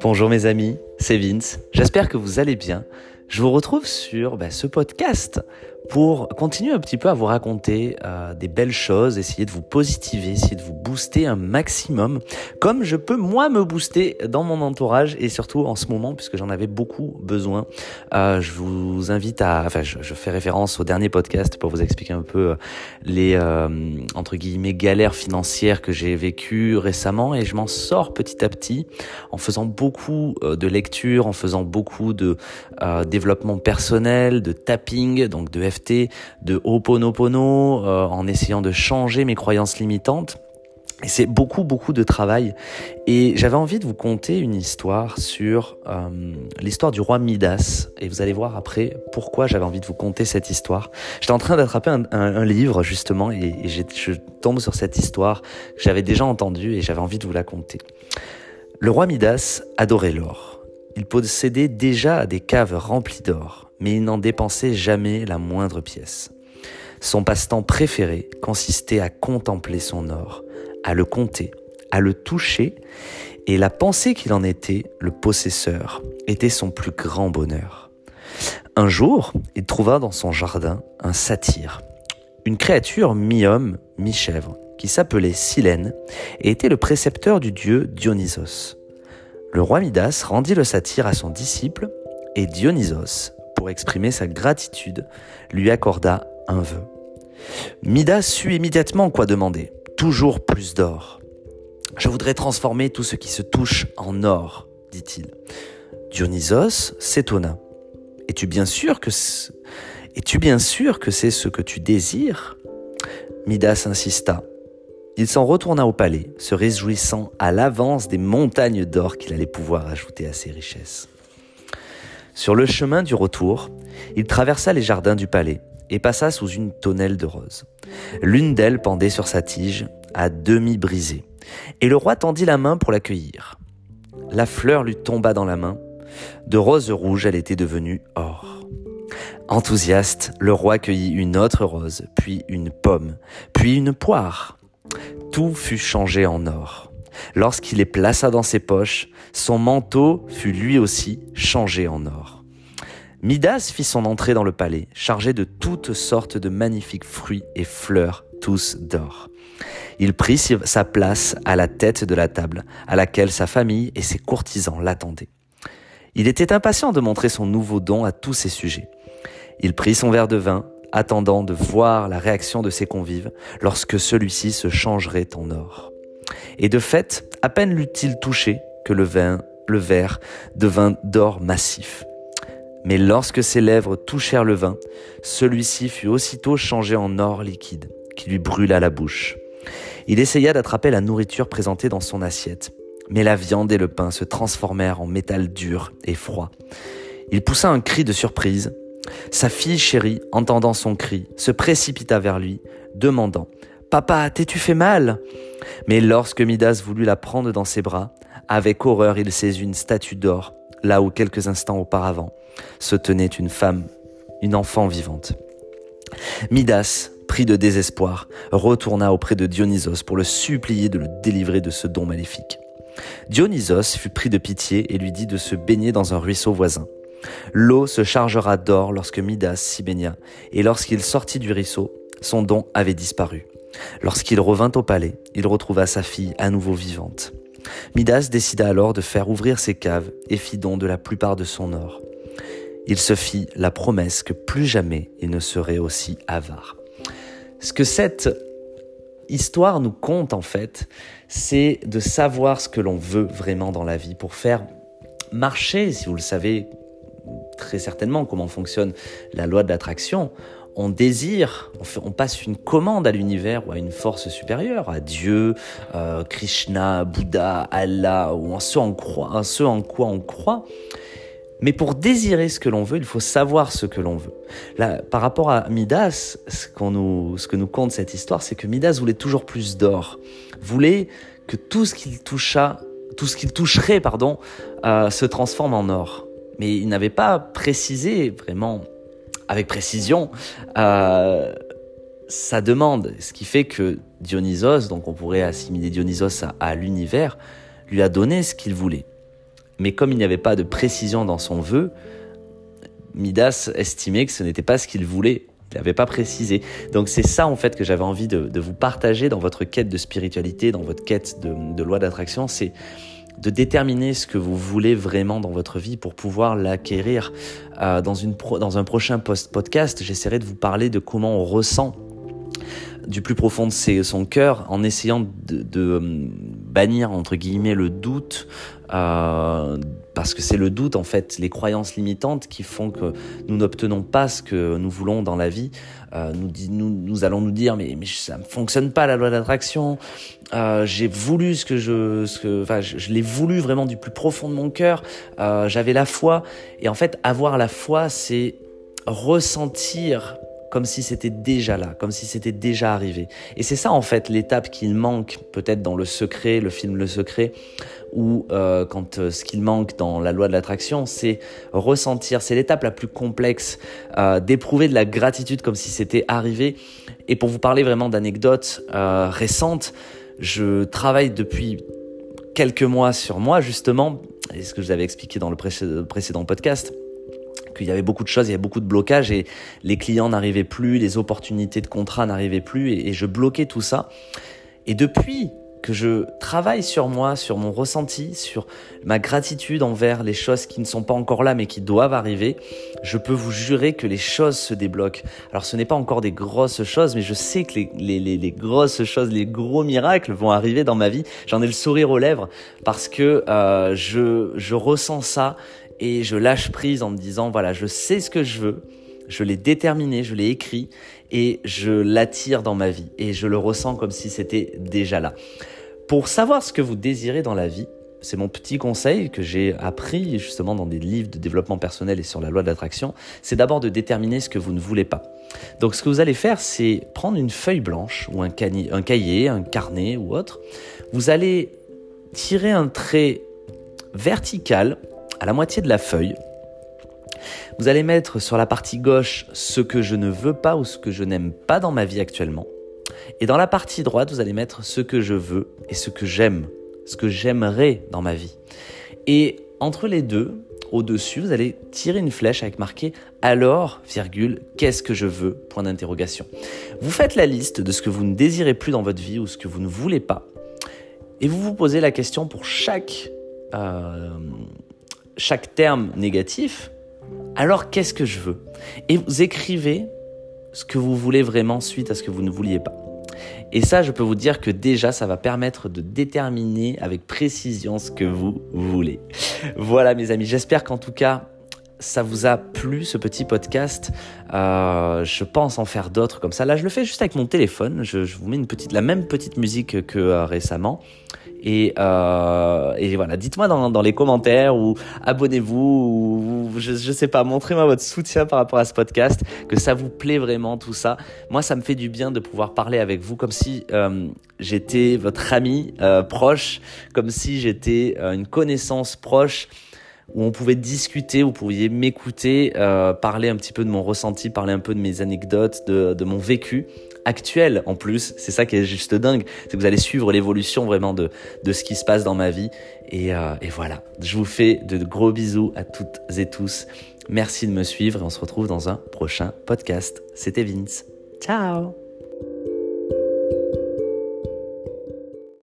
Bonjour mes amis, c'est Vince, j'espère que vous allez bien. Je vous retrouve sur bah, ce podcast pour continuer un petit peu à vous raconter euh, des belles choses, essayer de vous positiver, essayer de vous booster un maximum, comme je peux moi me booster dans mon entourage et surtout en ce moment puisque j'en avais beaucoup besoin. Euh, je vous invite à, enfin, je, fais référence au dernier podcast pour vous expliquer un peu euh, les euh, entre guillemets galères financières que j'ai vécues récemment et je m'en sors petit à petit en faisant beaucoup euh, de lectures, en faisant beaucoup de développement personnel, de tapping, donc de de Ho'oponopono, euh, en essayant de changer mes croyances limitantes. Et c'est beaucoup, beaucoup de travail. Et j'avais envie de vous conter une histoire sur euh, l'histoire du roi Midas. Et vous allez voir après pourquoi j'avais envie de vous conter cette histoire. J'étais en train d'attraper un, livre, justement, et, et je tombe sur cette histoire que j'avais déjà entendue et j'avais envie de vous la conter. Le roi Midas adorait l'or. Il possédait déjà des caves remplies d'or mais il n'en dépensait jamais la moindre pièce. Son passe-temps préféré consistait à contempler son or, à le compter, à le toucher, et la pensée qu'il en était le possesseur était son plus grand bonheur. Un jour, il trouva dans son jardin un satyre, une créature mi-homme, mi-chèvre, qui s'appelait Silène et était le précepteur du dieu Dionysos. Le roi Midas rendit le satyre à son disciple et Dionysos exprimer sa gratitude, lui accorda un vœu. Midas sut immédiatement quoi demander. Toujours plus d'or. Je voudrais transformer tout ce qui se touche en or, dit-il. Dionysos s'étonna. Es-tu bien sûr que es-tu bien sûr que c'est ce que tu désires? Midas insista. Il s'en retourna au palais, se réjouissant à l'avance des montagnes d'or qu'il allait pouvoir ajouter à ses richesses. Sur le chemin du retour, il traversa les jardins du palais et passa sous une tonnelle de roses. L'une d'elles pendait sur sa tige, à demi brisée, et le roi tendit la main pour l'accueillir. La fleur lui tomba dans la main. De rose rouge, elle était devenue or. Enthousiaste, le roi cueillit une autre rose, puis une pomme, puis une poire. Tout fut changé en or. Lorsqu'il les plaça dans ses poches, son manteau fut lui aussi changé en or. Midas fit son entrée dans le palais, chargé de toutes sortes de magnifiques fruits et fleurs, tous d'or. Il prit sa place à la tête de la table, à laquelle sa famille et ses courtisans l'attendaient. Il était impatient de montrer son nouveau don à tous ses sujets. Il prit son verre de vin, attendant de voir la réaction de ses convives lorsque celui-ci se changerait en or. Et de fait, à peine l'eut-il touché que le vin, le verre devint d'or massif. Mais lorsque ses lèvres touchèrent le vin, celui-ci fut aussitôt changé en or liquide, qui lui brûla la bouche. Il essaya d'attraper la nourriture présentée dans son assiette, mais la viande et le pain se transformèrent en métal dur et froid. Il poussa un cri de surprise. Sa fille chérie, entendant son cri, se précipita vers lui, demandant Papa, t'es-tu fait mal? Mais lorsque Midas voulut la prendre dans ses bras, avec horreur il saisit une statue d'or, là où quelques instants auparavant se tenait une femme, une enfant vivante. Midas, pris de désespoir, retourna auprès de Dionysos pour le supplier de le délivrer de ce don maléfique. Dionysos fut pris de pitié et lui dit de se baigner dans un ruisseau voisin. L'eau se chargera d'or lorsque Midas s'y baigna, et lorsqu'il sortit du ruisseau, son don avait disparu. Lorsqu'il revint au palais, il retrouva sa fille à nouveau vivante. Midas décida alors de faire ouvrir ses caves et fit don de la plupart de son or. Il se fit la promesse que plus jamais il ne serait aussi avare. Ce que cette histoire nous compte en fait, c'est de savoir ce que l'on veut vraiment dans la vie pour faire marcher, si vous le savez très certainement comment fonctionne la loi de l'attraction, on désire, on, passe une commande à l'univers ou à une force supérieure, à Dieu, euh, Krishna, Bouddha, Allah, ou en ce en, quoi on croit. Mais pour désirer ce que l'on veut, il faut savoir ce que l'on veut. Par rapport à Midas, ce, que nous compte cette histoire, c'est que Midas voulait toujours plus d'or, voulait que tout ce qu'il toucha, tout ce qu'il toucherait, pardon, euh, se transforme en or. Mais il n'avait pas précisé vraiment avec précision euh, ça demande, ce qui fait que Dionysos, donc on pourrait assimiler Dionysos à, l'univers, lui a donné ce qu'il voulait. Mais comme il n'y avait pas de précision dans son vœu, Midas estimait que ce n'était pas ce qu'il voulait. Il n'avait pas précisé. Donc c'est ça en fait que j'avais envie de, vous partager dans votre quête de spiritualité, dans votre quête de, loi d'attraction. C'est de déterminer ce que vous voulez vraiment dans votre vie pour pouvoir l'acquérir. Euh, dans, dans un prochain post podcast, j'essaierai de vous parler de comment on ressent du plus profond de son cœur en essayant de, euh, bannir entre guillemets le doute euh, parce que c'est le doute en fait les croyances limitantes qui font que nous n'obtenons pas ce que nous voulons dans la vie. Euh, nous, nous, allons nous dire mais, ça ne fonctionne pas la loi d'attraction. J'ai voulu ce que je enfin je, je l'ai voulu vraiment du plus profond de mon cœur. J'avais la foi. Et en fait avoir la foi c'est ressentir comme si c'était déjà là, comme si c'était déjà arrivé. Et c'est ça en fait l'étape qu'il manque peut-être dans Le Secret, le film Le Secret, ou euh, quand euh, ce qu'il manque dans la loi de l'attraction, c'est ressentir, c'est l'étape la plus complexe, euh, d'éprouver de la gratitude comme si c'était arrivé. Et pour vous parler vraiment d'anecdotes récentes, je travaille depuis quelques mois sur moi justement, et ce que je vous avais expliqué dans le précédent podcast qu'il y avait beaucoup de choses, il y avait beaucoup de blocages et les clients n'arrivaient plus, les opportunités de contrat n'arrivaient plus et, je bloquais tout ça. Et depuis que je travaille sur moi, sur mon ressenti, sur ma gratitude envers les choses qui ne sont pas encore là mais qui doivent arriver, je peux vous jurer que les choses se débloquent. Alors ce n'est pas encore des grosses choses, mais je sais que les, grosses choses, les gros miracles vont arriver dans ma vie. J'en ai le sourire aux lèvres parce que euh, je, je ressens ça et je lâche prise en me disant voilà, je sais ce que je veux, je l'ai déterminé, je l'ai écrit et je l'attire dans ma vie et je le ressens comme si c'était déjà là. Pour savoir ce que vous désirez dans la vie, c'est mon petit conseil que j'ai appris justement dans des livres de développement personnel et sur la loi de l'attraction, c'est d'abord de déterminer ce que vous ne voulez pas. Donc ce que vous allez faire, c'est prendre une feuille blanche ou un, cahier, un carnet ou autre. Vous allez tirer un trait vertical la moitié de la feuille, vous allez mettre sur la partie gauche ce que je ne veux pas ou ce que je n'aime pas dans ma vie actuellement. Et dans la partie droite, vous allez mettre ce que je veux et ce que j'aime, ce que j'aimerais dans ma vie. Et entre les deux, au-dessus, vous allez tirer une flèche avec marqué alors, virgule, qu'est-ce que je veux Point d'interrogation. Vous faites la liste de ce que vous ne désirez plus dans votre vie ou ce que vous ne voulez pas. Et vous vous posez la question pour chaque euh, chaque terme négatif, alors qu'est-ce que je veux? Et vous écrivez ce que vous voulez vraiment suite à ce que vous ne vouliez pas. Et ça, je peux vous dire que déjà, ça va permettre de déterminer avec précision ce que vous voulez. Voilà, mes amis, j'espère qu'en tout cas, ça vous a plu ce petit podcast. Euh, je pense en faire d'autres comme ça. Là, je le fais juste avec mon téléphone. Je, vous mets une petite, la même petite musique que euh, récemment. Euh, et, voilà, dites-moi dans, les commentaires ou abonnez-vous ou je, je sais pas, montrez-moi votre soutien par rapport à ce podcast, que ça vous plaît vraiment tout ça. Moi, ça me fait du bien de pouvoir parler avec vous comme si euh, j'étais votre ami euh, proche, comme si j'étais une connaissance proche où on pouvait discuter, vous pouviez m'écouter, parler un petit peu de mon ressenti, parler un peu de mes anecdotes, de mon vécu actuel en plus. C'est ça qui est juste dingue, c'est que vous allez suivre l'évolution vraiment de, de ce qui se passe dans ma vie. Et, euh, et voilà, je vous fais de gros bisous à toutes et tous. Merci de me suivre et on se retrouve dans un prochain podcast. C'était Vince. Ciao